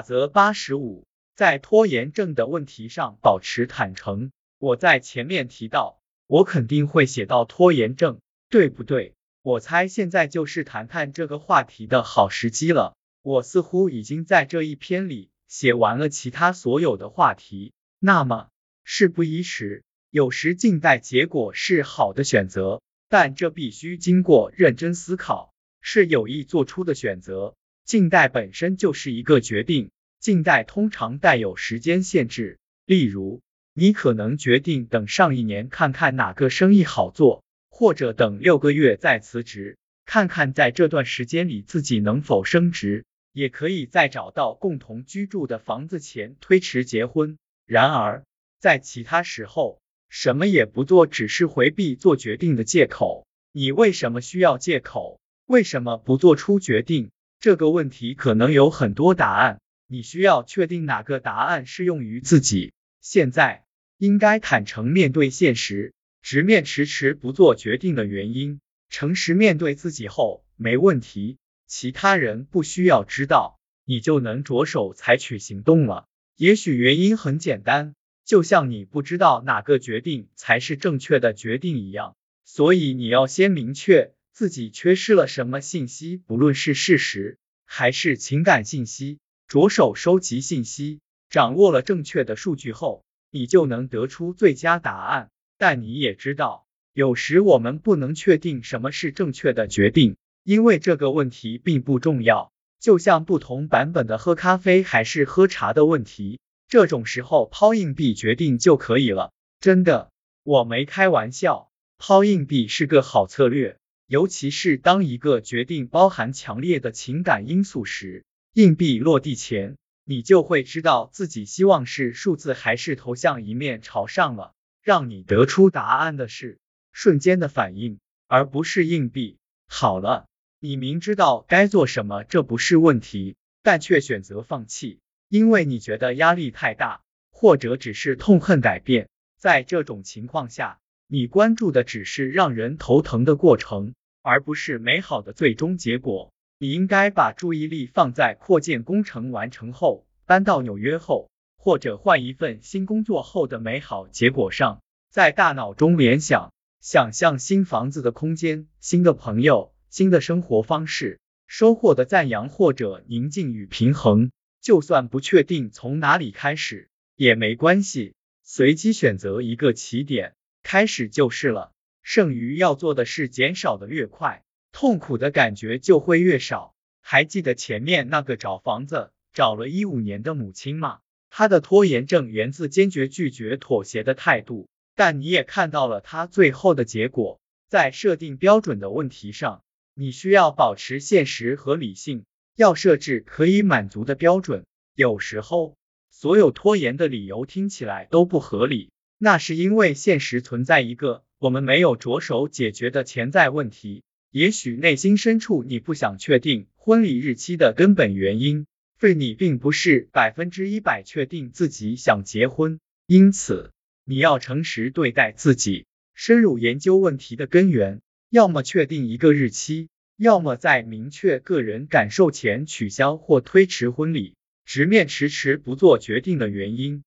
法则八十五，在拖延症的问题上保持坦诚。我在前面提到，我肯定会写到拖延症，对不对？我猜现在就是谈谈这个话题的好时机了。我似乎已经在这一篇里写完了其他所有的话题，那么事不宜迟。有时静待结果是好的选择，但这必须经过认真思考，是有意做出的选择。静待本身就是一个决定，静待通常带有时间限制，例如。你可能决定等上一年看看哪个生意好做，或者等六个月再辞职，看看在这段时间里自己能否升职。也可以在找到共同居住的房子前推迟结婚。然而，在其他时候，什么也不做只是回避做决定的借口。你为什么需要借口？为什么不做出决定？这个问题可能有很多答案。你需要确定哪个答案适用于自己。现在应该坦诚面对现实，直面迟迟不做决定的原因，诚实面对自己后没问题，其他人不需要知道，你就能着手采取行动了。也许原因很简单，就像你不知道哪个决定才是正确的决定一样，所以你要先明确自己缺失了什么信息，不论是事实还是情感信息，着手收集信息。掌握了正确的数据后，你就能得出最佳答案。但你也知道，有时我们不能确定什么是正确的决定，因为这个问题并不重要。就像不同版本的喝咖啡还是喝茶的问题，这种时候抛硬币决定就可以了。真的，我没开玩笑，抛硬币是个好策略，尤其是当一个决定包含强烈的情感因素时。硬币落地前。你就会知道自己希望是数字还是头像一面朝上了。让你得出答案的是瞬间的反应，而不是硬币。好了，你明知道该做什么，这不是问题，但却选择放弃，因为你觉得压力太大，或者只是痛恨改变。在这种情况下，你关注的只是让人头疼的过程，而不是美好的最终结果。你应该把注意力放在扩建工程完成后、搬到纽约后，或者换一份新工作后的美好结果上，在大脑中联想、想象新房子的空间、新的朋友、新的生活方式、收获的赞扬或者宁静与平衡。就算不确定从哪里开始也没关系，随机选择一个起点，开始就是了。剩余要做的事减少的越快。痛苦的感觉就会越少。还记得前面那个找房子找了一五年的母亲吗？她的拖延症源自坚决拒绝妥协的态度。但你也看到了她最后的结果。在设定标准的问题上，你需要保持现实和理性，要设置可以满足的标准。有时候，所有拖延的理由听起来都不合理，那是因为现实存在一个我们没有着手解决的潜在问题。也许内心深处你不想确定婚礼日期的根本原因，是你并不是百分之一百确定自己想结婚。因此，你要诚实对待自己，深入研究问题的根源，要么确定一个日期，要么在明确个人感受前取消或推迟婚礼，直面迟迟不做决定的原因。